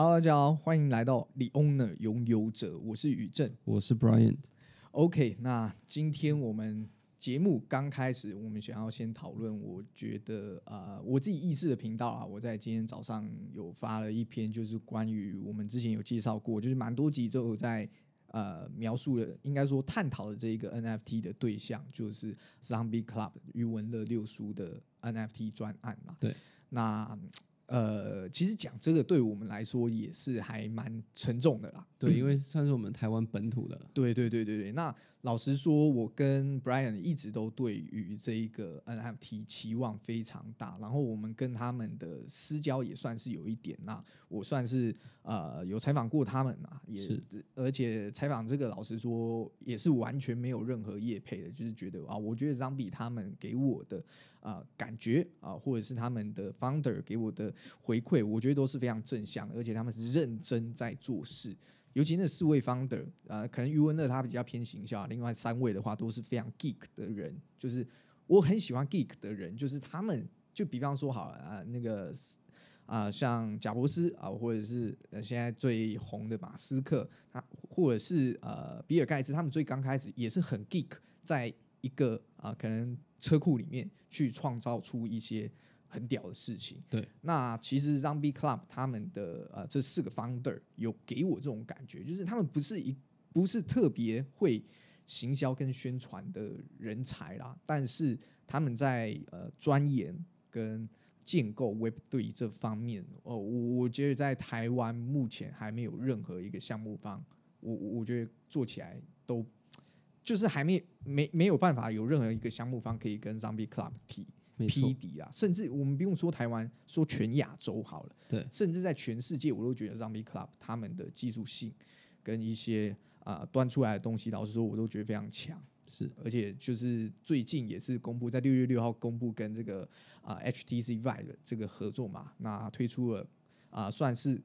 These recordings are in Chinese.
Hello，大家好，欢迎来到 The Owner 拥有者，我是宇正。我是 Brian。OK，那今天我们节目刚开始，我们想要先讨论，我觉得呃，我自己意识的频道啊，我在今天早上有发了一篇，就是关于我们之前有介绍过，就是蛮多集都有在呃描述的，应该说探讨的这一个 NFT 的对象，就是 Zombie Club 余文乐六叔的 NFT 专案嘛。对，那呃，其实讲这个对我们来说也是还蛮沉重的啦。对，因为算是我们台湾本土的，对对对对对，那老实说，我跟 Brian 一直都对于这一个 NFT 期望非常大，然后我们跟他们的私交也算是有一点。那我算是呃有采访过他们啊，也是而且采访这个老实说也是完全没有任何业配的，就是觉得啊，我觉得 Zombie 他们给我的啊、感觉啊，或者是他们的 founder 给我的回馈，我觉得都是非常正向的，而且他们是认真在做事。尤其那四位 founder，呃，可能余文乐他比较偏形象，另外三位的话都是非常 geek 的人，就是我很喜欢 geek 的人，就是他们就比方说好了啊、那个啊、像贾博斯啊、或者是现在最红的马斯克，他或者是呃比尔盖茨，他们最刚开始也是很 geek，在一个啊、可能车库里面去创造出一些很屌的事情。对，那其实 Zombie Club 他们的呃这四个 founder 有给我这种感觉，就是他们不是一不是特别会行销跟宣传的人才啦，但是他们在呃钻研跟建构 Web Three 这方面，哦，我我觉得在台湾目前还没有任何一个项目方，我我我觉得做起来都就是还没没没有办法有任何一个项目方可以跟 Zombie Club 提没匹错，敌啊，甚至我们不用说台湾，说全亚洲好了，对，甚至在全世界，我都觉得 Zombie Club 他们的技术性跟一些啊、端出来的东西，老实说，我都觉得非常强。是。而且就是最近也是公布在六月六号公布跟这个啊、HTC Vive 的这个合作嘛，那推出了啊、算是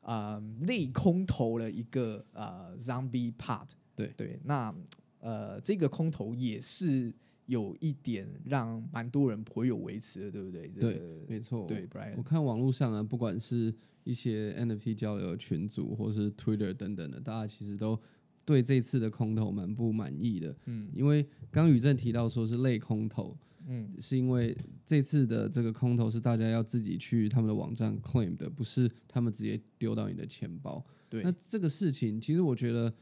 啊、类空投了一个啊、Zombie Pod，对。对，那呃这个空投也是有一点让蛮多人颇有维持的，对不对？这对个没错。对，Brian，我看网络上啊，不管是一些 NFT 交流群组，或是 Twitter 等等的，大家其实都对这次的空投蛮不满意的。嗯因为刚宇正提到说是类空投，嗯，是因为这次的这个空投是大家要自己去他们的网站 claim 的，不是他们直接丢到你的钱包。对那这个事情其实我觉得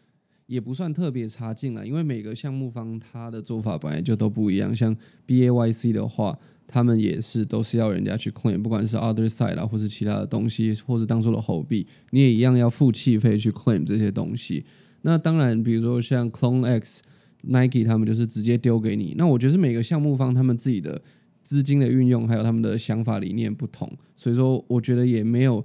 也不算特别差劲了，因为每个项目方他的做法本来就都不一样。像 BAYC 的话，他们也是都是要人家去 claim，不管是 Other Side 啦，或是其他的东西，或是当做的猴币，你也一样要付气费去 claim 这些东西。那当然，比如说像 Clone X、Nike 他们就是直接丢给你。那我觉得是每个项目方他们自己的资金的运用，还有他们的想法理念不同，所以说我觉得也没有，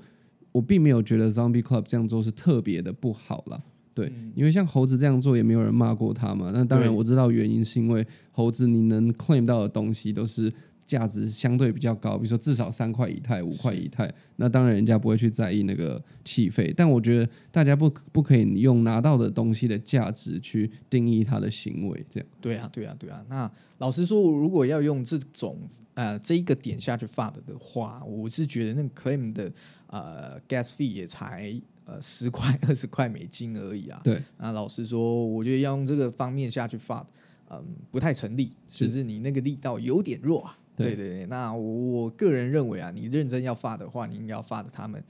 我并没有觉得 Zombie Club 这样做是特别的不好啦。对，嗯因为像猴子这样做也没有人骂过他嘛。那当然我知道原因是因为猴子你能 claim 到的东西都是价值相对比较高，比如说至少三块以太、五块以太，那当然人家不会去在意那个气费。但我觉得大家不不可以用拿到的东西的价值去定义他的行为，这样对啊，对啊，对啊。那老实说，如果要用这种呃这一个点下去发的的话，我是觉得那个 claim 的呃 gas fee 也才呃十块 二十块美金而已啊。对。那老实说，我觉得要用这个方面下去发，嗯，不太成立，是就是你那个力道有点弱啊。对对对对，那我我个人认为啊，你认真要发的话，你应该要发的他们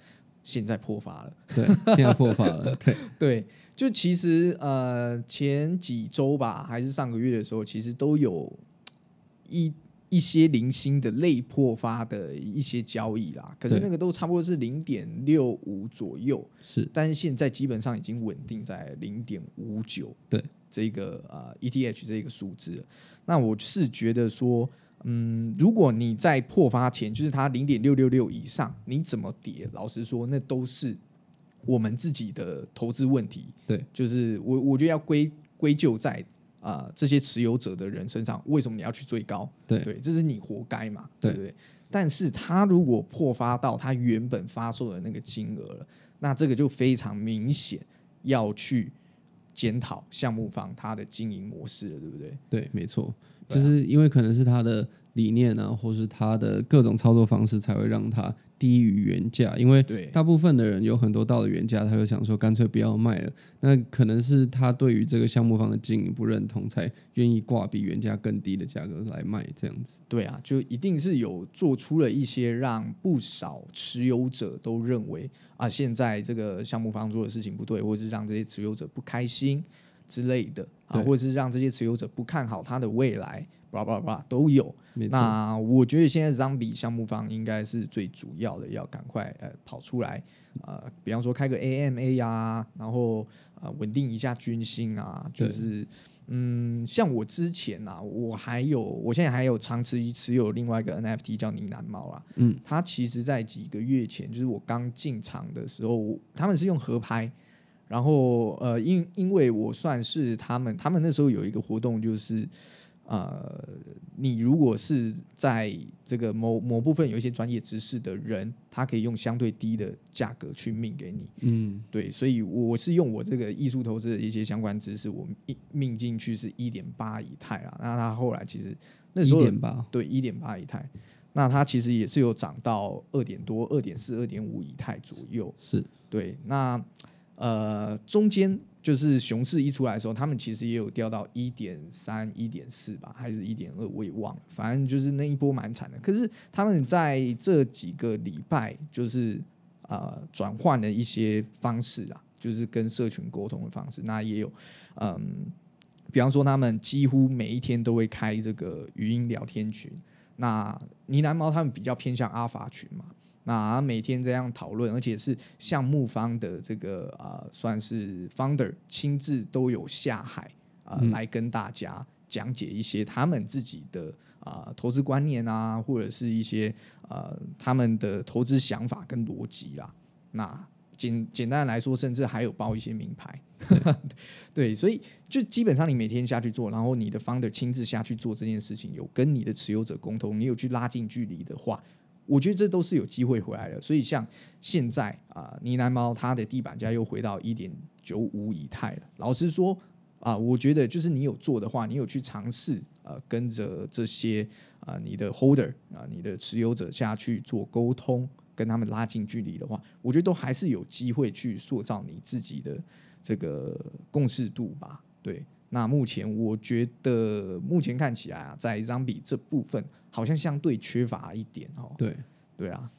现在破发了。对，现在破发了，对 对，就其实呃前几周吧，还是上个月的时候，其实都有一一些零星的类破发的一些交易啦。可是那个都差不多是零点六五左右，是，但是现在基本上已经稳定在零点五九，对这个呃 ETH 这个数字。那我是觉得说，嗯，如果你在破发前，就是它零点六六六以上，你怎么跌？老实说，那都是我们自己的投资问题。对，就是我我觉得要归归咎在啊、这些持有者的人身上，为什么你要去追高？对对，这是你活该嘛，对对不对？但是他如果破发到他原本发售的那个金额了，那这个就非常明显要去检讨项目方他的经营模式了，对不对？对，没错。就是因为可能是他的理念啊，或是他的各种操作方式，才会让它低于原价。因为对大部分的人有很多到了原价，他就想说干脆不要卖了。那可能是他对于这个项目方的经营不认同，才愿意挂比原价更低的价格来卖这样子。对啊，就一定是有做出了一些让不少持有者都认为啊，现在这个项目方做的事情不对，或者是让这些持有者不开心之类的啊，或者是让这些持有者不看好它的未来，巴拉巴拉巴拉都有。那我觉得现在 Zombie 项目方应该是最主要的，要赶快呃跑出来，呃，比方说开个 AMA 呀、然后呃稳定一下军心啊，就是嗯，像我之前啊，我还有我现在还有长持持有另外一个 NFT 叫呢喃猫啊，嗯，它其实在几个月前，就是我刚进场的时候，他们是用合拍。然后，呃，因因为我算是他们，他们那时候有一个活动，就是，呃，你如果是在这个某某部分有一些专业知识的人，他可以用相对低的价格去命给你。嗯，对，所以我是用我这个艺术投资的一些相关知识，我命命进去是一点八以太啊。那他后来其实那时候对一点八以太，那它其实也是有涨到二点多、二点四、二点五以太左右。是对，那呃中间就是熊市一出来的时候，他们其实也有掉到一点三、一点四吧，还是一点二，我也忘了，反正就是那一波蛮惨的。可是他们在这几个礼拜，就是呃转换了一些方式啊，就是跟社群沟通的方式，那也有嗯。比方说，他们几乎每一天都会开这个语音聊天群。那呢喃猫他们比较偏向阿法群嘛，那每天这样讨论，而且是项目方的这个呃，算是 founder 亲自都有下海啊、呃嗯来跟大家讲解一些他们自己的啊、呃投资观念啊，或者是一些呃他们的投资想法跟逻辑啦。那简简单来说，甚至还有包一些名牌。对，所以就基本上你每天下去做，然后你的 founder 亲自下去做这件事情，有跟你的持有者沟通，你有去拉近距离的话，我觉得这都是有机会回来的。所以像现在啊，呢喃猫它的地板价又回到一点九五以太了。老实说啊，我觉得就是你有做的话，你有去尝试呃，跟着这些啊你的 holder 啊你的持有者下去做沟通，跟他们拉近距离的话，我觉得都还是有机会去塑造你自己的这个共识度吧。对，那目前我觉得目前看起来啊，在 Zombie 这部分好像相对缺乏一点哦。对。对啊，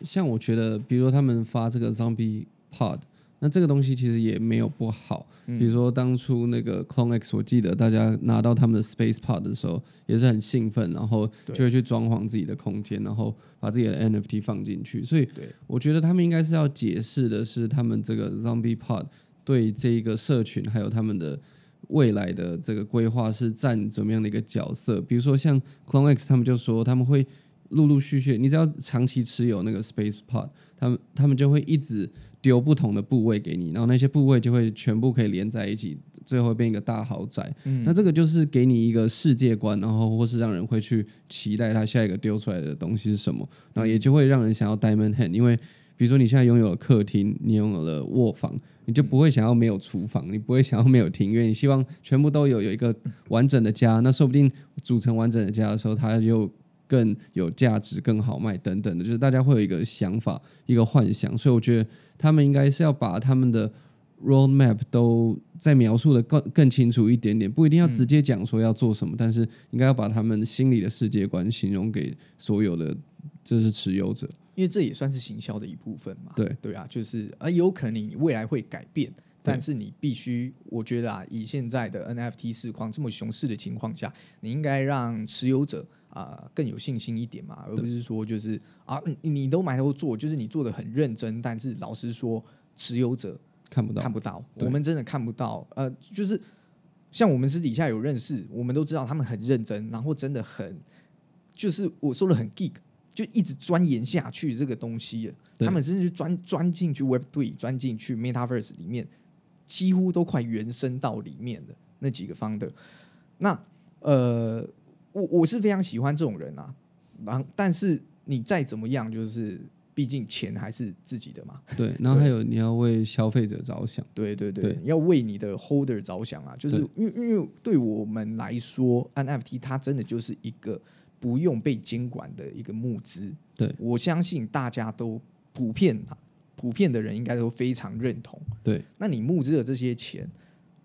像我觉得，比如说他们发这个 Zombie Pod，那这个东西其实也没有不好。嗯比如说当初那个 Clone X，我记得大家拿到他们的 Space Pod 的时候，也是很兴奋，然后就会去装潢自己的空间，然后把自己的 NFT 放进去。所以我觉得他们应该是要解释的是，他们这个 Zombie Pod 对这一个社群还有他们的未来的这个规划是占怎么样的一个角色。比如说像 Clone X，他们就说他们会陆陆续续，你只要长期持有那个 Space Pod，他们他们就会一直丢不同的部位给你，然后那些部位就会全部可以连在一起，最后变一个大豪宅。嗯那这个就是给你一个世界观，然后或是让人会去期待它下一个丢出来的东西是什么，然后也就会让人想要 Diamond Hand，因为比如说你现在拥有了客厅，你拥有了卧房，你就不会想要没有厨房，你不会想要没有庭院，你希望全部都有有一个完整的家。那说不定组成完整的家的时候，它又更有价值、更好卖等等的，就是大家会有一个想法、一个幻想。所以我觉得他们应该是要把他们的 roadmap 都再描述的更更清楚一点点，不一定要直接讲说要做什么，但是应该要把他们心里的世界观形容给所有的就是持有者。因为这也算是行销的一部分嘛。对。对啊，就是啊，有可能你未来会改变，但是你必须，我觉得啊，以现在的 NFT 市况这么熊市的情况下，你应该让持有者啊、更有信心一点嘛，而不是说就是啊，你你都埋头做，就是你做的很认真，但是老实说，持有者看不到。看，不到，我们真的看不到。呃，就是像我们私底下有认识，我们都知道他们很认真，然后真的很，就是我说的很 geek，就一直钻研下去这个东西了。他们真的是钻钻进去 Web Three，钻进去 Metaverse 里面，几乎都快延伸到里面的那几个方的。那呃，我我是非常喜欢这种人啊，然后但是你再怎么样，就是毕竟钱还是自己的嘛。对，然后还有你要为消费者着想，对对对，对。要为你的 holder 着想啊，就是因为因为对我们来说，NFT 它真的就是一个不用被监管的一个募资。对我相信大家都普遍啊，普遍的人应该都非常认同。对那你募资的这些钱，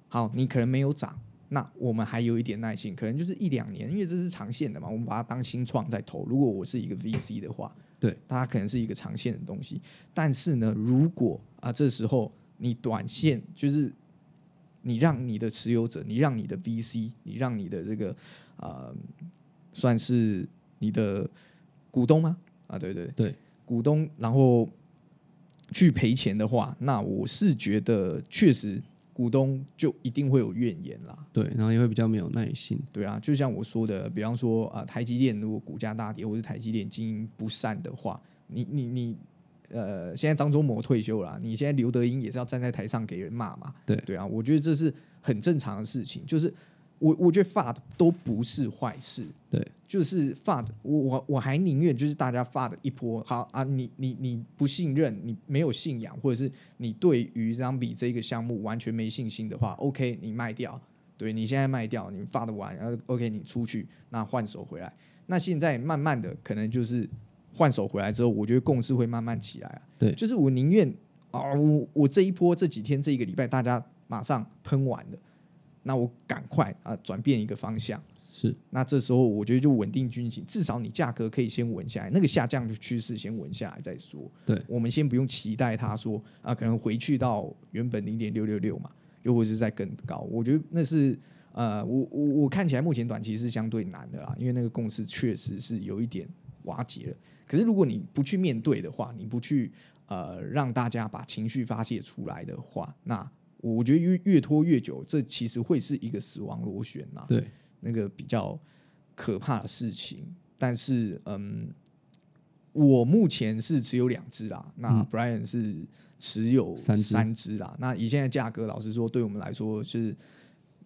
好，你可能没有涨，那我们还有一点耐心，可能就是一两年，因为这是长线的嘛，我们把它当新创在投。如果我是一个 VC 的话，对，它可能是一个长线的东西。但是呢，如果啊这时候你短线就是你让你的持有者，你让你的 VC，你让你的这个呃算是你的股东吗？啊，对对对，股东，然后去赔钱的话，那我是觉得确实股东就一定会有怨言啦。对，然后也会比较没有耐心，对啊，就像我说的，比方说啊、台积电如果股价大跌，或是台积电经营不善的话，你你你呃，现在张忠谋退休了啊，你现在刘德英也是要站在台上给人骂嘛？对对啊，我觉得这是很正常的事情，就是我我觉得 FAD 都不是坏事，对，就是 FAD，我我我还宁愿就是大家 FAD 一波，好啊，你你你不信任，你没有信仰，或者是你对于 Zombie 这个项目完全没信心的话，OK，你卖掉，对你现在卖掉，你发的完，然后 OK 你出去，那换手回来，那现在慢慢的可能就是换手回来之后，我觉得共识会慢慢起来啊，对。就是我宁愿啊，我我这一波这几天这一个礼拜大家马上喷完了，那我赶快啊转变一个方向。是那这时候我觉得就稳定军情，至少你价格可以先稳下来，那个下降的趋势先稳下来再说。对我们先不用期待它说啊，可能回去到原本零点六六六嘛，又或者是再更高。我觉得那是呃，我我我看起来目前短期是相对难的啦，因为那个共识确实是有一点瓦解了。可是如果你不去面对的话，你不去呃让大家把情绪发泄出来的话，那我觉得越越拖越久，这其实会是一个死亡螺旋呐。对那个比较可怕的事情。但是，嗯，我目前是持有两只啦，那嗯 Brian 是持有三只三只啦。那以现在价格，老实说，对我们来说是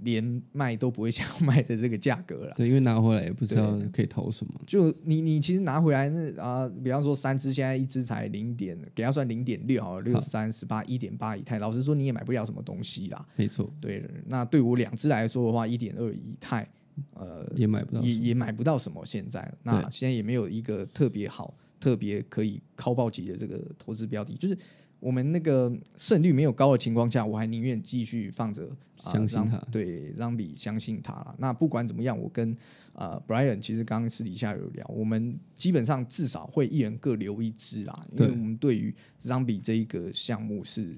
连卖都不会想卖的这个价格了。对，因为拿回来也不知道可以投什么，就你你其实拿回来那啊、比方说三只，现在一只才零点，给它算零点六好了，六三十八一点八以太，老实说你也买不了什么东西啦。没错，对，那对我两只来说的话，一点二以太，呃，也买不到，也也买不到什么。现在，那对现在也没有一个特别好、特别可以靠爆级的这个投资标的，就是我们那个胜率没有高的情况下，我还宁愿继续放着，相信它对，让比相信他了。那不管怎么样，我跟呃 Brian 其实刚刚私底下有聊，我们基本上至少会一人各留一支啦，因为我们对于 Zombie 这一个项目是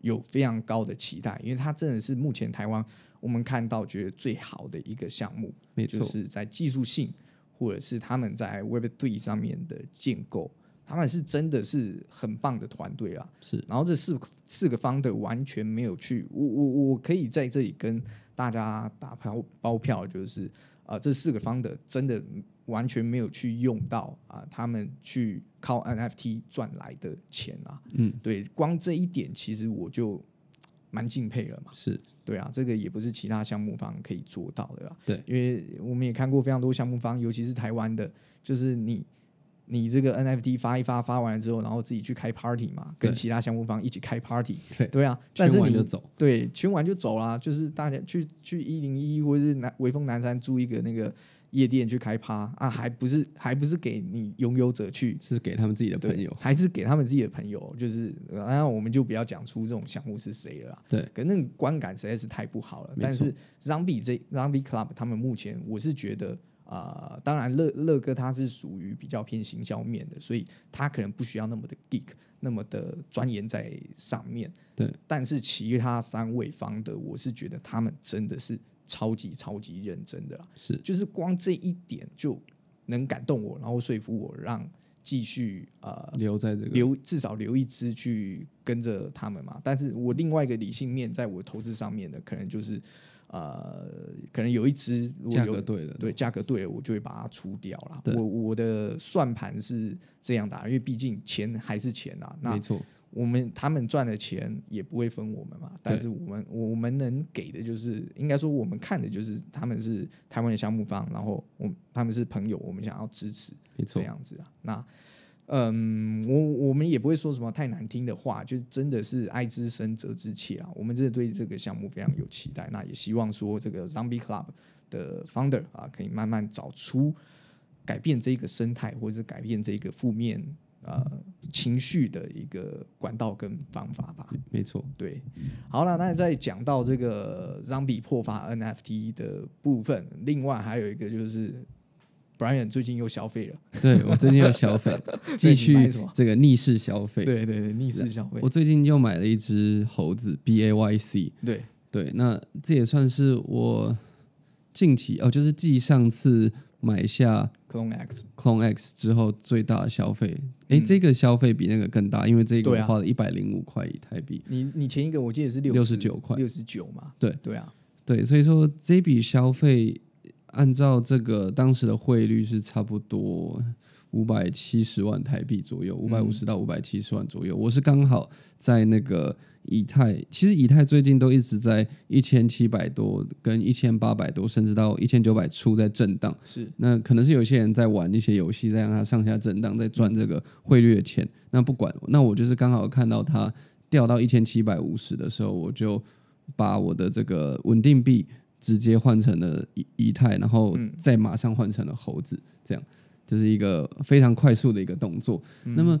有非常高的期待，因为它真的是目前台湾我们看到觉得最好的一个项目。没错，就是在技术性或者是他们在 Web Three 上面的建构，他们是真的是很棒的团队啊。是然后这四四个方的完全没有去，我我我可以在这里跟大家打包包票，就是啊、这四个方的真的完全没有去用到啊、他们去靠 NFT 赚来的钱啊。嗯，对，光这一点其实我就蛮敬佩了嘛。是对啊，这个也不是其他项目方可以做到的啦。对，因为我们也看过非常多项目方，尤其是台湾的，就是你你这个 NFT 发一发，发完了之后，然后自己去开 party 嘛，跟其他项目方一起开 party。对对啊，但是你就走，对圈完就走啦，就是大家去去一零一或者是南威风南山租一个那个夜店去开趴啊，还不是还不是给你拥有者去是给他们自己的朋友，还是给他们自己的朋友，就是当然我们就不要讲出这种项目是谁了啦。对，可那个观感实在是太不好了。但是 Zombie 这 Zombie Club 他们目前我是觉得。啊、当然乐乐哥他是属于比较偏行销面的，所以他可能不需要那么的 geek，那么的钻研在上面。对，但是其他三位方的，我是觉得他们真的是超级超级认真的啦。是就是光这一点就能感动我，然后说服我让继续呃留在这个留至少留一支去跟着他们嘛。但是我另外一个理性面，在我投资上面的，可能就是呃，可能有一只如果价有格对价格对了，我就会把它出掉了。我我的算盘是这样打，因为毕竟钱还是钱啊。那没错，我们他们赚的钱也不会分我们嘛，但是我们我们能给的就是，应该说我们看的就是他们是台湾的项目方，然后我们他们是朋友，我们想要支持这，样子啊。那嗯，我我们也不会说什么太难听的话，就真的是爱之深责之切啊。我们真的对这个项目非常有期待，那也希望说这个 Zombie Club 的 founder 啊，可以慢慢找出改变这个生态，或者是改变这个负面呃情绪的一个管道跟方法吧。没错，对，好了，那再讲到这个 Zombie 破发 NFT 的部分，另外还有一个就是 Brian 最近又消费了，对我最近又消费，继续这个逆势消费。对对对，逆势消费。我，最近又买了一只猴子 B A Y C，对，对，那这也算是我近期哦，就是继上次买下 Clone X，Clone X 之后最大的消费。诶，嗯。这个消费比那个更大，因为这个我花了一百零五块以台币。你你前一个我记得是六六十九块。六十九嘛，对。对啊，对，所以说这笔消费按照这个当时的汇率是差不多五百七十万台币左右，五百五十到五百七十万左右。我是刚好在那个以太，其实以太最近都一直在一千七百多跟一千八百多，甚至到一千九百出在震荡。是那可能是有些人在玩一些游戏，在让它上下震荡，在赚这个汇率的钱。那不管，那我就是刚好看到它掉到一千七百五十的时候，我就把我的这个稳定币直接换成了以以太，然后再马上换成了猴子，这样就是一个非常快速的一个动作。那么，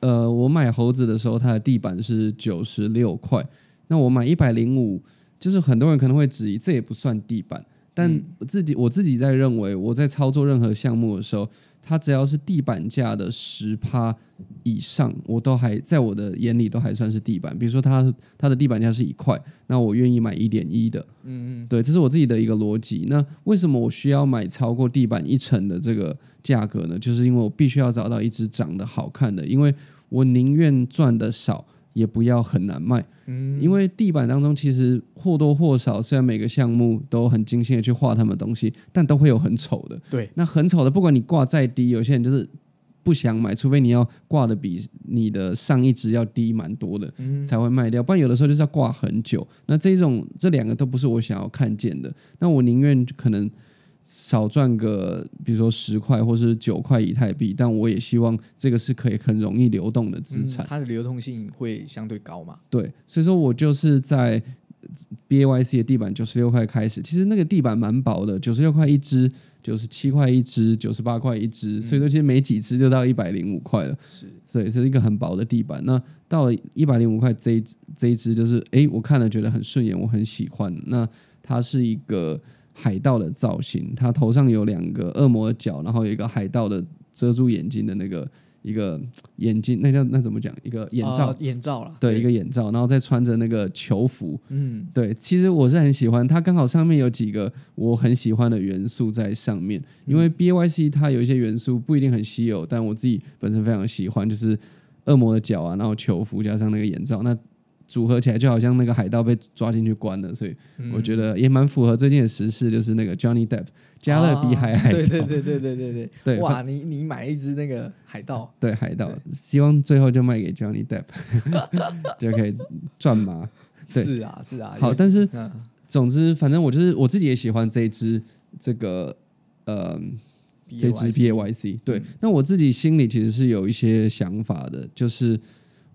呃，我买猴子的时候，它的地板是九十六块，那我买一百零五，就是很多人可能会质疑，这也不算地板。但我自己我自己在认为，我在操作任何项目的时候，它只要是地板价的十趴以上，我都还在我的眼里都还算是地板。比如说它它的地板价是一块，那我愿意买一点一的，嗯嗯，对，这是我自己的一个逻辑。那为什么我需要买超过地板一成的这个价格呢？就是因为我必须要找到一只长得好看的，因为我宁愿赚的少，也不要很难卖。嗯，因为地板当中其实或多或少，虽然每个项目都很精心的去画他们的东西，但都会有很丑的。对，那很丑的，不管你挂再低，有些人就是不想买，除非你要挂的比你的上一只要低蛮多的，嗯才会卖掉。不然有的时候就是要挂很久。那这种这两个都不是我想要看见的。那我宁愿可能少赚个，比如说十块或是九块以太币，但我也希望这个是可以很容易流动的资嗯产。它的流动性会相对高嘛，对，所以说我就是在 B A Y C 的地板九十六块开始，其实那个地板蛮薄的，九十六块一只，九十七块一只，九十八块一只，所以说其实没几只就到一百零五块了，是所以是一个很薄的地板。那到了一百零五块这一这一只，就是诶，我看了觉得很顺眼，我很喜欢。那它是一个海盗的造型，他头上有两个恶魔的角，然后有一个海盗的遮住眼睛的那个一个眼镜，那叫那怎么讲？一个眼罩。哦眼罩啦，对，一个眼罩，然后再穿着那个球服，嗯对，其实我是很喜欢它，刚好上面有几个我很喜欢的元素在上面。因为 B A Y C 它有一些元素不一定很稀有，但我自己本身非常喜欢，就是恶魔的脚啊，然后球服加上那个眼罩，那组合起来就好像那个海盗被抓进去关了，所以我觉得也蛮符合最近的时事，就是那个 Johnny Depp 加勒比海海盗，对对对对对对 对。哇，你你买一只那个海盗？对海盗，希望最后就卖给 Johnny Depp，就可以赚嘛？是啊是啊。好，但是总之反正我就是我自己也喜欢这一只这个呃，这支 B A Y C。对，那我自己心里其实是有一些想法的，就是。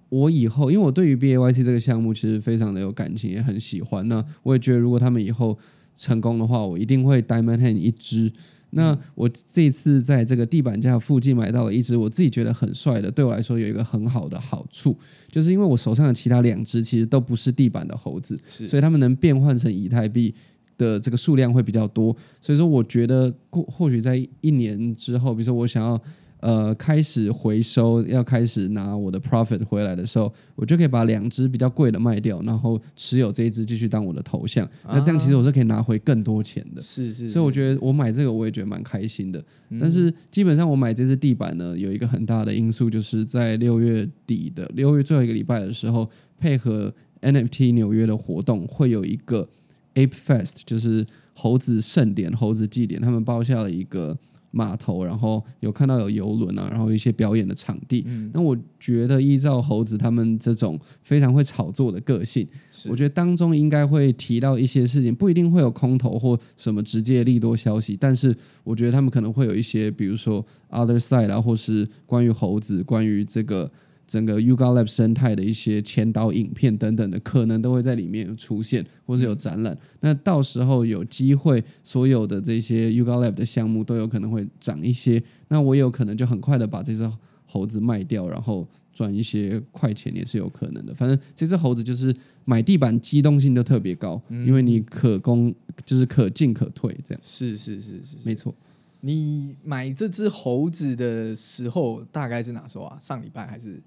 我以后，因为我对于 B A Y C 这个项目其实非常的有感情，也很喜欢。那我也觉得，如果他们以后成功的话，我一定会 Diamond Hand 一支。那我这次在这个地板价附近买到了一只我自己觉得很帅的，对我来说有一个很好的好处，就是因为我手上的其他两只其实都不是地板的猴子，是所以他们能变换成以太币的这个数量会比较多。所以说，我觉得过或许在一年之后，比如说我想要呃开始回收，要开始拿我的 profit 回来的时候，我就可以把两只比较贵的卖掉，然后持有这一只继续当我的头像。那这样其实我是可以拿回更多钱的。是是，所以我觉得我买这个我也觉得蛮开心的，嗯但是基本上我买这只地板呢，有一个很大的因素，就是在六月底的六月最后一个礼拜的时候，配合 NFT 纽约的活动，会有一个 Ape Fest，就是猴子盛典、猴子祭典，他们包下了一个码头，然后有看到有游轮啊，然后一些表演的场地。嗯，那我觉得依照猴子他们这种非常会炒作的个性，我觉得当中应该会提到一些事情，不一定会有空头或什么直接利多消息，但是我觉得他们可能会有一些，比如说 other side 啊，或是关于猴子、关于这个整个 Yuga Lab 生态的一些前导影片等等的，可能都会在里面出现，或是有展览。那到时候有机会，所有的这些 Yuga Lab 的项目都有可能会涨一些，那我有可能就很快的把这只猴子卖掉，然后赚一些快钱也是有可能的。反正这只猴子就是买地板机动性都特别高，因为你可攻就是可进可退，这样是是是是是没错。你买这只猴子的时候，大概是哪时候啊？上礼拜还是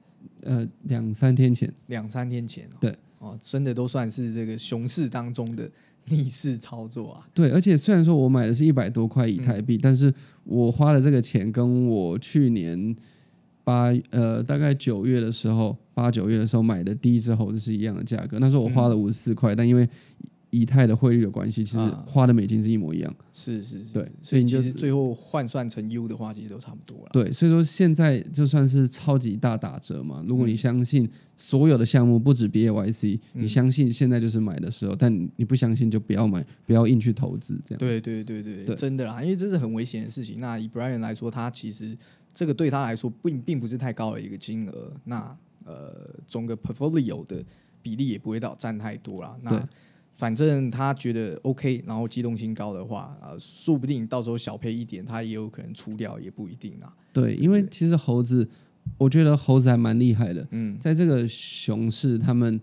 呃，两三天前，两三天前、哦？对，哦，真的都算是这个熊市当中的逆势操作啊。对，而且虽然说我买的是一百多块以太币，但是我花的这个钱跟我去年八呃大概九月的时候，八九月的时候买的第一只猴子是一样的价格。那时候我花了五十四块，但因为以太的汇率的关系，其实啊花的美金是一模一样。是是是，对所以你就其实最后换算成 U 的话，其实都差不多了。对，所以说现在就算是超级大打折嘛。如果你相信所有的项目不止 BAYC，、你相信现在就是买的时候，但你不相信就不要买，不要硬去投资这样。对对对对对真的啦，因为这是很危险的事情。那以 Brian 来说，他其实这个对他来说并并不是太高的一个金额。那呃，整个 portfolio 的比例也不会到占太多啦。对那反正他觉得 OK，然后机动性高的话，呃，说不定到时候小赔一点，他也有可能出掉，也不一定啊。对，因为其实猴子，我觉得猴子还蛮厉害的。嗯，在这个熊市，他们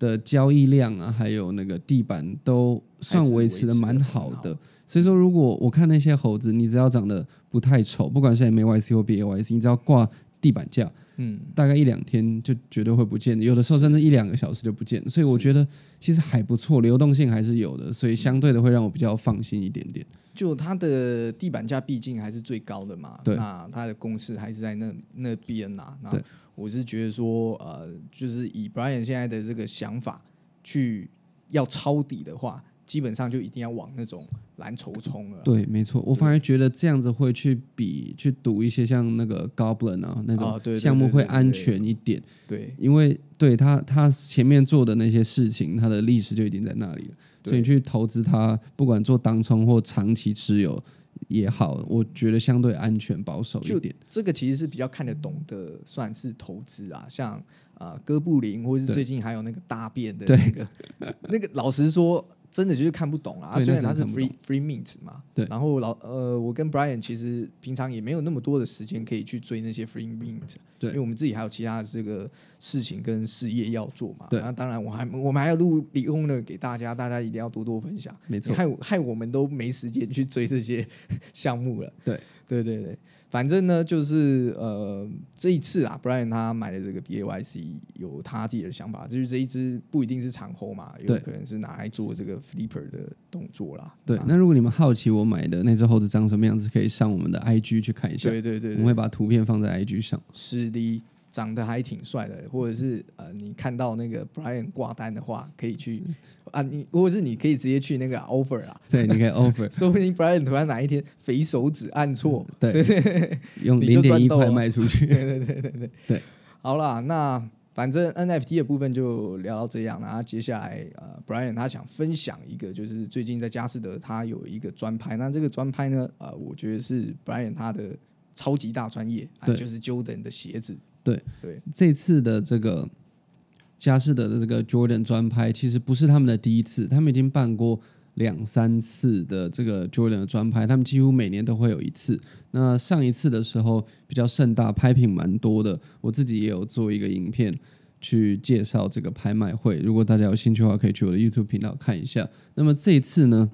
的交易量啊，还有那个地板都算维持的蛮好的。所以说，如果我看那些猴子，你只要长得不太丑，不管是 MAYC 或 BAYC，你只要挂地板价，嗯，大概一两天就绝对会不见的，有的时候甚至一两个小时就不见。所以我觉得其实还不错，流动性还是有的，所以相对的会让我比较放心一点点。就它的地板价毕竟还是最高的嘛，对那它的公式还是在那那边呐、那我是觉得说，呃，就是以 Brian 现在的这个想法去要抄底的话，基本上就一定要往那种蓝筹冲了。对，没错，我反而觉得这样子会去比去赌一些像那个 Goblin 啊那种项目会安对对对全一点。对因为对他他前面做的那些事情，他的历史就已经在那里了，所以你去投资它，不管做当冲或长期持有也好，我觉得相对安全保守一就点。这个其实是比较看得懂的，算是投资啊，像呃哥布林，或是最近还有那个大便的那个 那个，老实说。真的就是看不懂啦，啊虽然它是 free free mint 嘛，对然后老呃，我跟 Brian 其实平常也没有那么多的时间可以去追那些 free mint，对因为我们自己还有其他的这个事情跟事业要做嘛。对那当然我还我们还要录理工的给大家，大家一定要多多分享。没错害我害我们都没时间去追这些项目了。对对对对，反正呢，就是呃，这一次啊，Brian 他买的这个 BAYC 有他自己的想法，就是这一支不一定是长虹嘛，有可能是拿来做这个 flipper 的动作啦。对啊，那如果你们好奇我买的那只猴子长什么样子，可以上我们的 IG 去看一下，对对对对我们会把图片放在 IG 上。是的，长得还挺帅的，或者是呃，你看到那个 Brian 挂单的话，可以去啊，你或者是你可以直接去那个 offer 啊，对，你可以 offer 说不定 Brian 突然哪一天肥手指按错，对。用你零点一块就赚到了卖出去。对对对对对。对，好啦，那反正 NFT 的部分就聊到这样，然后接下来呃，Brian 他想分享一个，就是最近在佳士得他有一个专拍，那这个专拍呢，呃，我觉得是 Brian 他的超级大专业，啊、就是 Jordan 的鞋子，对。对，这次的这个佳士得的这个 Jordan 专拍，其实不是他们的第一次，他们已经办过两三次的这个 Jordan 的专拍，他们几乎每年都会有一次。那上一次的时候比较盛大，拍品蛮多的，我自己也有做一个影片去介绍这个拍卖会。如果大家有兴趣的话，可以去我的 YouTube 频道看一下。那么这一次呢，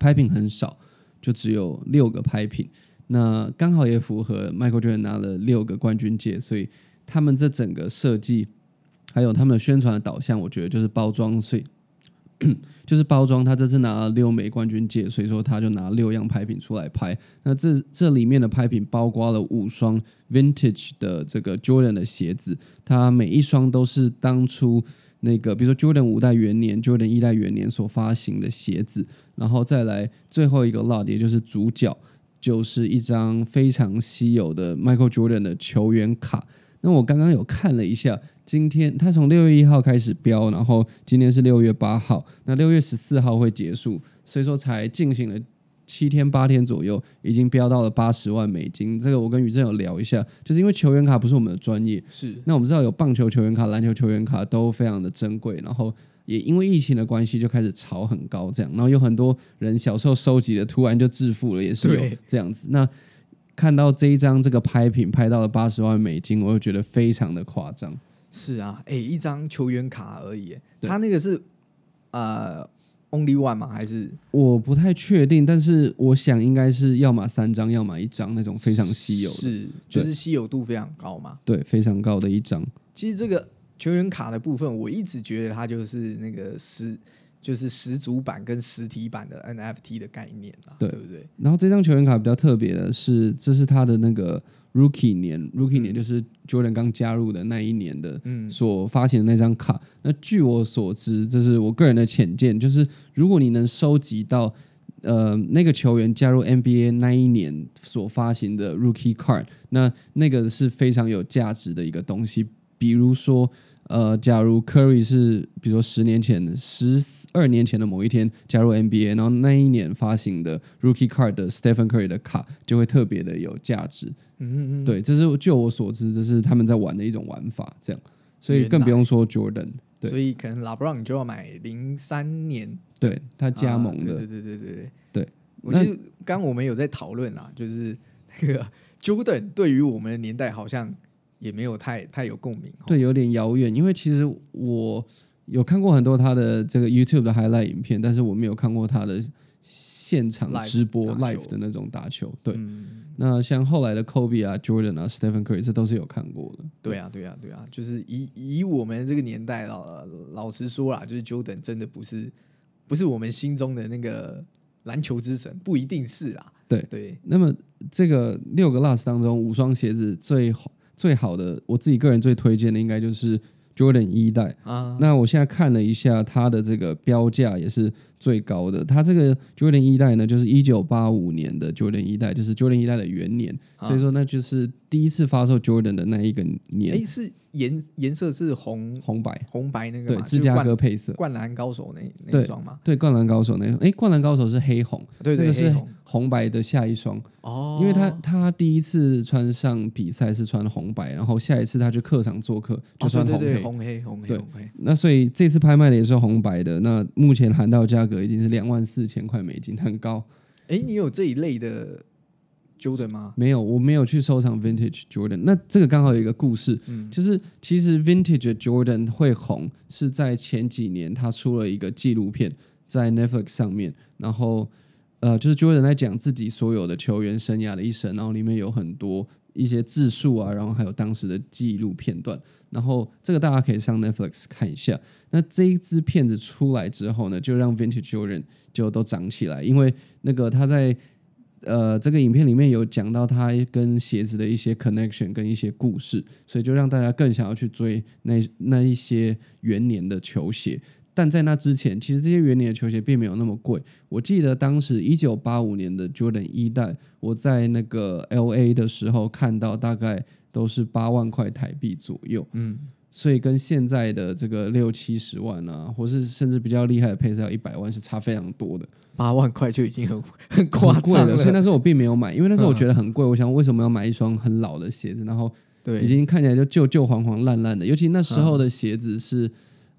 拍品很少，就只有六个拍品。那刚好也符合 Michael Jordan 拿了六个冠军戒，所以他们这整个设计，还有他们的宣传的导向，我觉得就是包装，所 以就是包装。他这次拿了六枚冠军戒，所以说他就拿六样拍品出来拍。那这这里面的拍品包括了五双 Vintage 的这个 Jordan 的鞋子，它每一双都是当初那个，比如说 Jordan 五代元年、Jordan 一代元年所发行的鞋子，然后再来最后一个 lot，也就是主角。就是一张非常稀有的 Michael Jordan 的球员卡。那我刚刚有看了一下，今天他从六月一号开始标，然后今天是六月八号，那六月十四号会结束，所以说才进行了七天八天左右，已经标到了八十万美金。这个我跟宇正有聊一下，就是因为球员卡不是我们的专业，是那我们知道有棒球球员卡、篮球球员卡都非常的珍贵，然后也因为疫情的关系就开始炒很高，这样，然后有很多人小时候收集的，突然就致富了，也是有这样子。那看到这一张这个拍品拍到了八十万美金，我就觉得非常的夸张。是啊，哎、一张球员卡而已，对他那个是呃 only one 吗？还是我不太确定，但是我想应该是要么三张，要么一张那种非常稀有的，是就是稀有度非常高嘛？对，非常高的一张。其实这个球员卡的部分，我一直觉得它就是那个实就是十足版跟实体版的 NFT 的概念啦，对对不对？然后这张球员卡比较特别的是，这是他的那个 Rookie 年，Rookie 年就是 Jordan 刚加入的那一年的嗯，所发行的那张卡。那据我所知，这是我个人的浅见，就是如果你能收集到呃那个球员加入 NBA 那一年所发行的 Rookie Card，那那个是非常有价值的一个东西。比如说，呃，假如 Curry 是比如说十年前、十二年前的某一天加入 NBA，然后那一年发行的 Rookie Card 的 Stephen Curry 的卡就会特别的有价值。嗯嗯嗯，对，这是就我所知，这是他们在玩的一种玩法，这样，所以更不用说 Jordan，对。所以可能拉布朗你就要买零三年。对他加盟的，啊对对对对对。对。对那我记得刚刚我们有在讨论啊，就是那个 Jordan 对于我们的年代好像也没有太太有共鸣哦。对，有点遥远，因为其实我有看过很多他的这个 YouTube 的 highlight 影片，但是我没有看过他的现场直播 live 的那种打球。对，嗯，那像后来的 Kobe 啊、Jordan 啊、Stephen Curry 这都是有看过的。对啊，对啊，对啊，就是以以我们这个年代老老实说啦，就是 Jordan 真的不是不是我们心中的那个篮球之神，不一定是啊。对对，那么这个六个 last 当中，五双鞋子最好最好的，我自己个人最推荐的应该就是 Jordan 一代。啊，那我现在看了一下它的这个标价也是最高的，它这个 Jordan 一代呢，就是一九八五年的 Jordan 一代，就是 Jordan 一代的元年，啊。所以说那就是第一次发售 Jordan 的那一个年。哎年，是颜颜色是红红白，红白那个对，芝加哥配色，灌灌篮高手那那双嘛，对，灌篮高手那种，哎，灌篮高手是黑红，对对，那个是红。红白的下一双，哦，因为他他第一次穿上比赛是穿红白，然后下一次他去客场做客就哦穿红黑。红黑红黑对。红黑，那所以这次拍卖的也是红白的，那目前喊到价格已经是两万四千块美金，很高。哎，你有这一类的 Jordan 吗？没有，我没有去收藏 Vintage Jordan。那这个刚好有一个故事，嗯，就是其实 Vintage Jordan 会红是在前几年他出了一个纪录片在 Netflix 上面，然后呃，就是 Jordan 在讲自己所有的球员生涯的一生，然后里面有很多一些自述啊，然后还有当时的记录片段。然后这个大家可以上 Netflix 看一下。那这一支片子出来之后呢，就让 Vintage Jordan 就都涨起来，因为那个他在呃这个影片里面有讲到他跟鞋子的一些 connection 跟一些故事，所以就让大家更想要去追那那一些元年的球鞋。但在那之前，其实这些元年的球鞋并没有那么贵。我记得当时一九八五年的 Jordan 一代，我在那个 L A 的时候看到，大概都是八万块台币左右。嗯，所以跟现在的这个六七十万啊，或是甚至比较厉害的配色要一百万是差非常多的，八万块就已经很很夸张的。所以，那时候我并没有买，因为那时候我嗯觉得很贵，我想为什么要买一双很老的鞋子，然后对，已经看起来就旧旧黄黄烂烂的，尤其那时候的鞋子是。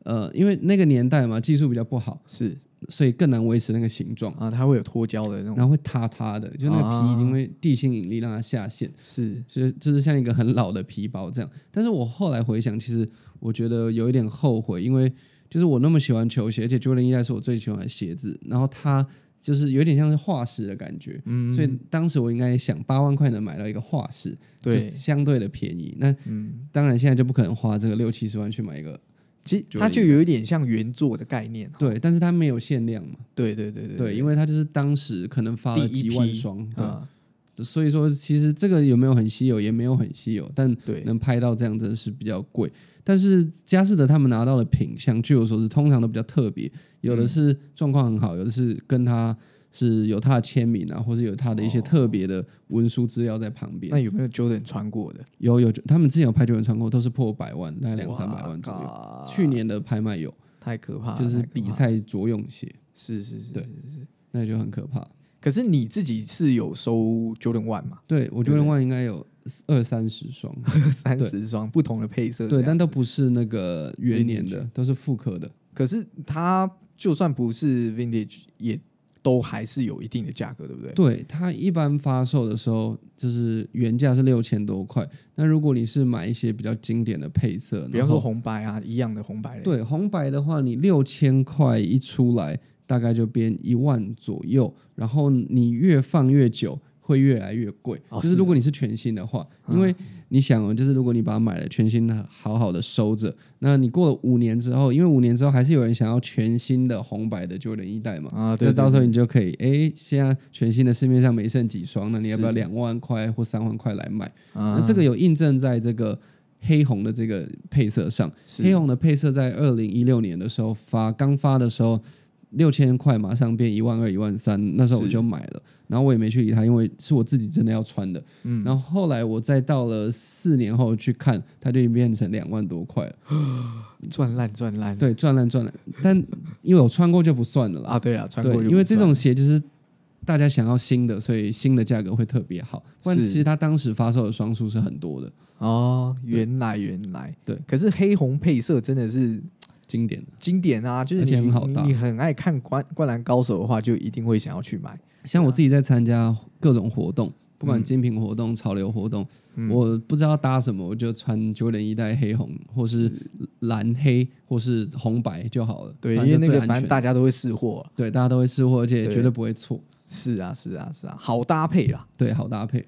呃，因为那个年代嘛，技术比较不好，是所以更难维持那个形状，啊，它会有脱胶的那种，然后会塌塌的，就那个皮已经啊会地心引力让它下陷，是。所以就是像一个很老的皮包这样。但是我后来回想，其实我觉得有一点后悔，因为就是我那么喜欢球鞋，而且 Jordan 一代是我最喜欢的鞋子，然后它就是有点像是化石的感觉，嗯，所以当时我应该想八万块能买到一个化石，就对，相对的便宜。那嗯，当然现在就不可能花这个六七十万去买一个，其实就它就有一点。像原作的概念，对，但是它没有限量嘛，对对对对对，因为它就是当时可能发了几万双，对，啊，所以说其实这个有没有很稀有，也没有很稀有，但对，能拍到这样真的是比较贵。但是佳士得他们拿到的品相，据我所知，通常都比较特别，有的嗯。是状况很好，有的是跟他是有他的签名啊，或者有他的一些特别的文书资料在旁边。那有没有 Jordan 穿过的？有有，他们之前有拍 Jordan 穿过，都是破百万，大概两三百万左右。去年的拍卖有，太可怕了，就是比赛着用鞋，是是是对是是。那就很可怕。可是你自己是有收 Jordan One 嘛？对我 Jordan One 应该有二三十双，三十双不同的配色，对，但都。不是那个元年的，都是复刻的。可是它就算不是 Vintage，也都还是有一定的价格，对不对？对，它一般发售的时候就是原价是六千多块。那如果你是买一些比较经典的配色，比方说红白啊，一样的红白。对红白的话，你六千块一出来，大概就变一万左右。然后你越放越久，会越来越贵。哦就是是如果你是全新的话，因为你想哦，就是如果你把它买了全新的，好好的收着，那你过了五年之后，因为五年之后还是有人想要全新的红白的 Jordan 一代嘛。啊，对，那到时候你就可以，哎，现在全新的市面上没剩几双，那你要不要两万块或三万块来买？啊那这个有印证在这个黑红的这个配色上，黑红的配色在二零一六年的时候发，刚发的时候六千块马上变一万二、一万三，那时候我就买了，然后我也没去理它，因为是我自己真的要穿的。嗯然后后来我再到了四年后去看，它就已经变成两万多块了，赚烂赚烂。对，赚烂赚烂。但因为我穿过就不算了啦，啊，对啊，穿过因为这种鞋就是大家想要新的，所以新的价格会特别好。不然其实它当时发售的双数是很多的，哦，原来原来对。可是黑红配色真的是经典的。经典啊，就是你很好搭你你很爱看灌灌篮高手的话，就一定会想要去买。像我自己在参加各种活动，不管嗯精品活动、潮流活动，嗯我不知道搭什么，我就穿 Jordan 一代黑红，或是蓝黑，或是红白就好了。对，因为那个反正大家都会试货。对大家都会试货，而且绝对不会错。是啊，是啊，是啊，好搭配啦。对，好搭配。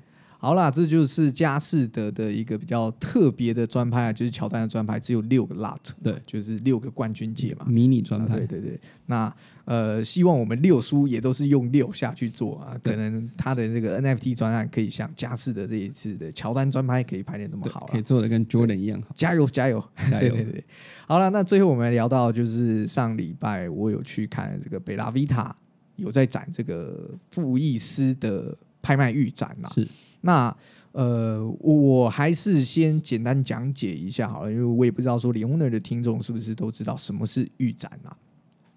好啦，这就是佳士得的一个比较特别的专拍啊，就是乔丹的专拍，只有六个 lot，对，就是六个冠军戒嘛。迷你专啊拍，对对对，那呃，希望我们六叔也都是用六下去做啊，可能他的这个 NFT 专案可以像佳士得这一次的乔丹专拍可以拍的那么好，可以，做的跟 Jordan 一样好。加油加油！加油对对！对，好了，那最后我们聊到就是上礼拜我有去看这个贝拉维塔有在展这个富艺斯的拍卖预展啦。是那呃，我还是先简单讲解一下好了，因为我也不知道说李 owner 的听众是不是都知道什么是预展啊？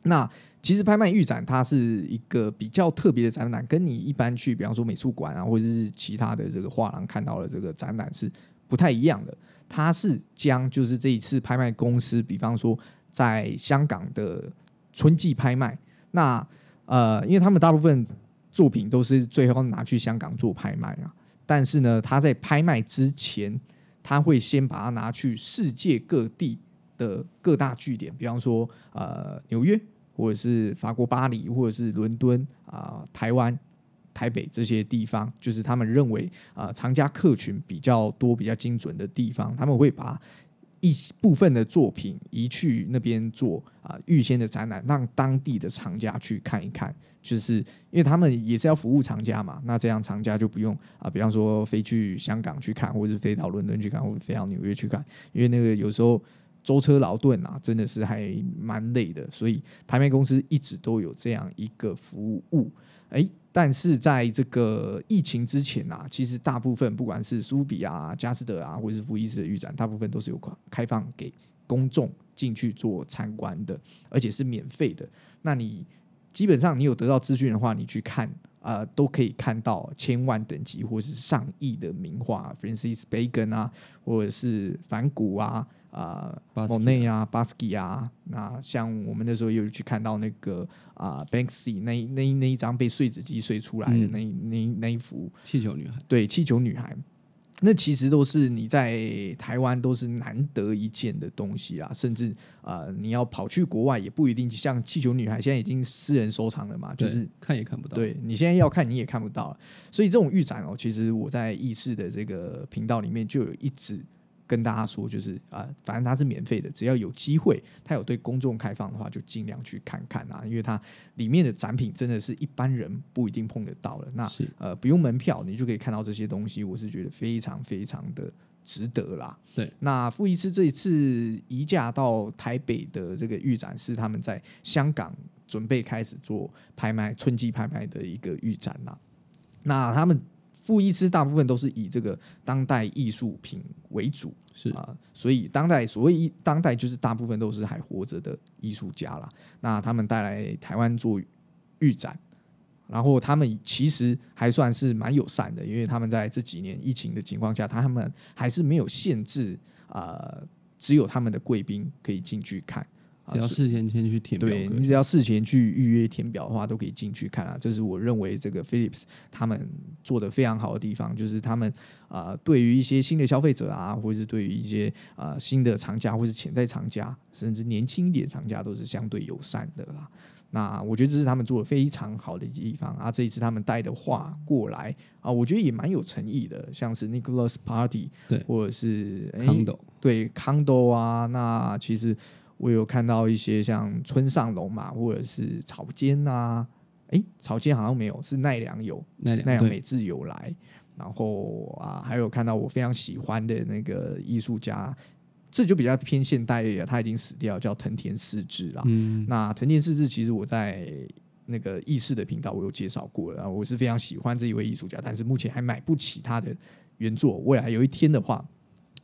那其实拍卖预展它是一个比较特别的展览，跟你一般去比方说美术馆啊，或者是其他的这个画廊看到的这个展览是不太一样的。它是将就是这一次拍卖公司，比方说在香港的春季拍卖，那呃，因为他们大部分作品都是最后拿去香港做拍卖啊，但是呢，他在拍卖之前，他会先把它拿去世界各地的各大据点，比方说呃纽约，或者是法国巴黎，或者是伦敦啊、台湾。台北这些地方，就是他们认为啊、藏家客群比较多、比较精准的地方，他们会把一部分的作品移去那边做啊、预先的展览，让当地的藏家去看一看。就是因为他们也是要服务藏家嘛，那这样藏家就不用啊，比方说飞去香港去看，或者是飞到伦敦去看，或者飞到纽约去看，因为那个有时候舟车劳顿啊，真的是还蛮累的，所以拍卖公司一直都有这样一个服务。哎，但是在这个疫情之前啊，其实大部分不管是苏比啊、佳士得啊，或者是福伊斯的预展，大部分都是有开放给公众进去做参观的，而且是免费的。那你基本上你有得到资讯的话，你去看呃，都可以看到千万等级或是上亿的名画，Francis Bacon 啊，或者是梵谷啊。啊，莫内啊，巴斯基啊，那像我们那时候也有去看到那个啊，Banksy 那一那那一张被碎纸机碎出来的嗯。那一、那那一幅气球女孩，对，气球女孩，那其实都是你在台湾都是难得一见的东西啊，甚至呃，你要跑去国外也不一定。像气球女孩现在已经私人收藏了嘛，就是看也看不到。对你现在要看你也看不到了。所以这种预展哦，其实我在意识的这个频道里面就有一直跟大家说，就是啊、反正它是免费的，只要有机会，它有对公众开放的话，就尽量去看看啊，因为它里面的展品真的是一般人不一定碰得到的。那呃，不用门票，你就可以看到这些东西，我是觉得非常非常的值得啦。对，那傅一次这一次移驾到台北的这个预展是他们在香港准备开始做拍卖春季拍卖的一个预展啦。那他们富艺师大部分都是以这个当代艺术品为主是啊，所以当代所谓一当代就是大部分都是还活着的艺术家啦。那他们带来台湾做预展。然后他们其实还算是蛮友善的，因为他们在这几年疫情的情况下，他们还是没有限制啊、只有他们的贵宾可以进去看。啊只要事前先去填表对你只要事前去预约填表的话，都可以进去看啊。这是我认为这个 Philips 他们做的非常好的地方，就是他们啊、对于一些新的消费者啊，或者是对于一些啊、新的厂家或是潜在厂家，甚至年轻一点的厂家，都是相对友善的啦。那我觉得这是他们做的非常好的地方啊。这一次他们带的话过来啊，我觉得也蛮有诚意的，像是 Nicholas Party，对或者是诶康斗对康斗啊，那其实我有看到一些像村上龙马或者是草间啊，诶，草间好像没有，是奈良有，奈良美智有来，然后啊，还有看到我非常喜欢的那个艺术家，这就比较偏现代了，他已经死掉，叫藤田四治啦。嗯那藤田四治其实我在那个意识的频道我有介绍过了，我是非常喜欢这一位艺术家，但是目前还买不起他的原作。未来有一天的话，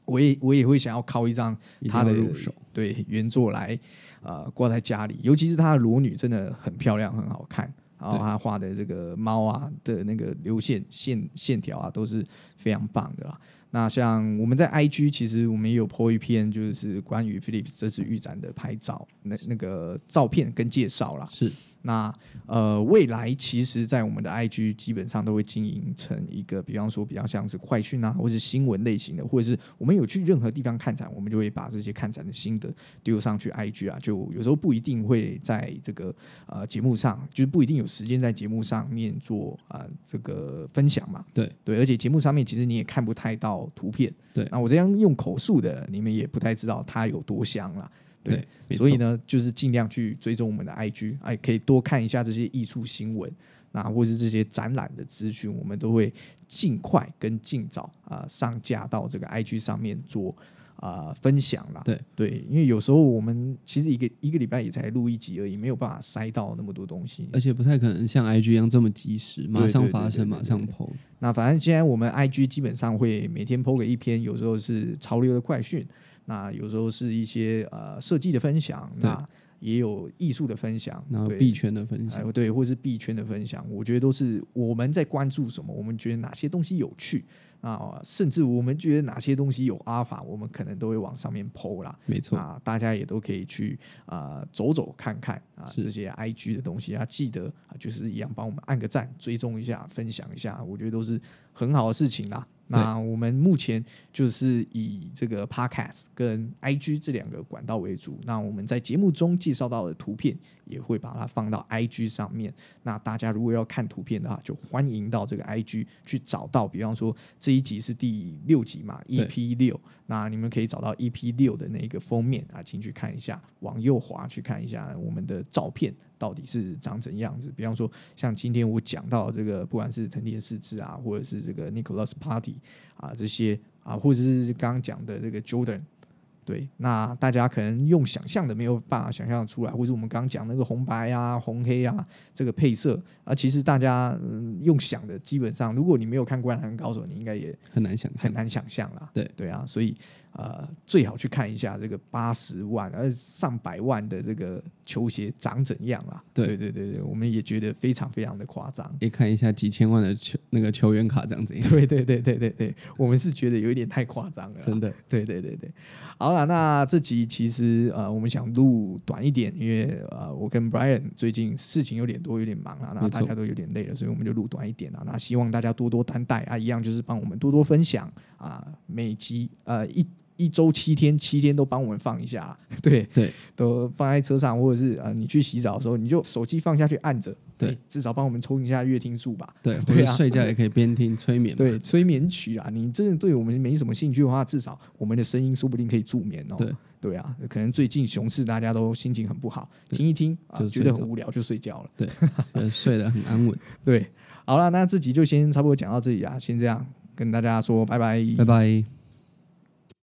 我也我也会想要靠一张他的入手对原作来呃挂在家里，尤其是他的裸女真的很漂亮，很好看。然后对他画的这个猫啊的那个流线线线条啊，都是非常棒的啦。那像我们在 IG，其实我们也有 po 一篇，就是关于 Philips 这次预展的拍照，那那个照片跟介绍啦。是那呃，未来其实，在我们的 IG 基本上都会经营成一个，比方说比较像是快讯啊，或是新闻类型的，或者是我们有去任何地方看展，我们就会把这些看展的心得丢上去 IG 啊。就有时候不一定会在这个呃节目上，就是不一定有时间在节目上面做啊、这个分享嘛。对对，而且节目上面其实你也看不太到图片。对那我这样用口述的，你们也不太知道它有多香啦。对，所以呢，就是尽量去追踪我们的 IG，哎，可以多看一下这些艺术新闻，那或是这些展览的资讯，我们都会尽快跟尽早啊、上架到这个 IG 上面做啊、分享啦。对对，因为有时候我们其实一个一个礼拜也才录一集而已，没有办法塞到那么多东西。而且不太可能像 IG 一样这么及时，马上发生，马上 PO。那反正现在我们 IG 基本上会每天 PO 个一篇，有时候是潮流的快讯，那有时候是一些呃设计的分享，那也有艺术的分享，对然后币圈的分享哎，对，或是币圈的分享，我觉得都是我们在关注什么，我们觉得哪些东西有趣啊，甚至我们觉得哪些东西有阿法，我们可能都会往上面 PO 啦。没错，啊，大家也都可以去啊、走走看看啊，是这些 IG 的东西啊，记得啊，就是一样帮我们按个赞，追踪一下，分享一下，我觉得都是很好的事情啦。那我们目前就是以这个 Podcast 跟 IG 这两个管道为主。那我们在节目中介绍到的图片，也会把它放到 IG 上面。那大家如果要看图片的话，就欢迎到这个 IG 去找到。比方说这一集是第六集嘛，EP 六，那你们可以找到 EP 六的那个封面啊，进去看一下，往右滑去看一下我们的照片到底是长怎样子。比方说，像今天我讲到这个，不管是藤田四治啊，或者是这个 Nicholas Party 啊这些啊，或者是刚刚讲的这个 Jordan。对，那大家可能用想象的没有办法想象得出来，或者我们刚刚讲那个红白啊、红黑啊这个配色啊，其实大家嗯用想的，基本上如果你没有看《灌篮高手》，你应该也很难想象。很难想象啦。对对啊，所以呃，最好去看一下这个八十万呃上百万的这个球鞋长怎样啊。对对对对对，我们也觉得非常非常的夸张。也看一下几千万的球那个球员卡长怎样，对对对对对对，我们是觉得有一点太夸张了。真的对对对对，好了，那这集其实呃，我们想录短一点，因为呃，我跟 Brian 最近事情有点多，有点忙啊，那大家都有点累了，所以我们就录短一点啊。那希望大家多多担待啊，一样就是帮我们多多分享啊，每集呃一。一周七天，七天都帮我们放一下啊，对对，都放在车上，或者是呃，你去洗澡的时候，你就手机放下去按着，对哎，至少帮我们充一下月听数吧。对，或对啊者睡觉也可以边听催眠。对，催眠曲啊，你真的对我们没什么兴趣的话，至少我们的声音说不定可以助眠哦。对对啊，可能最近熊市大家都心情很不好，听一听啊，觉得很无聊就睡觉了。对，呃睡得很安稳。对，好了，那这集就先差不多讲到这里啊，先这样跟大家说拜拜，拜拜。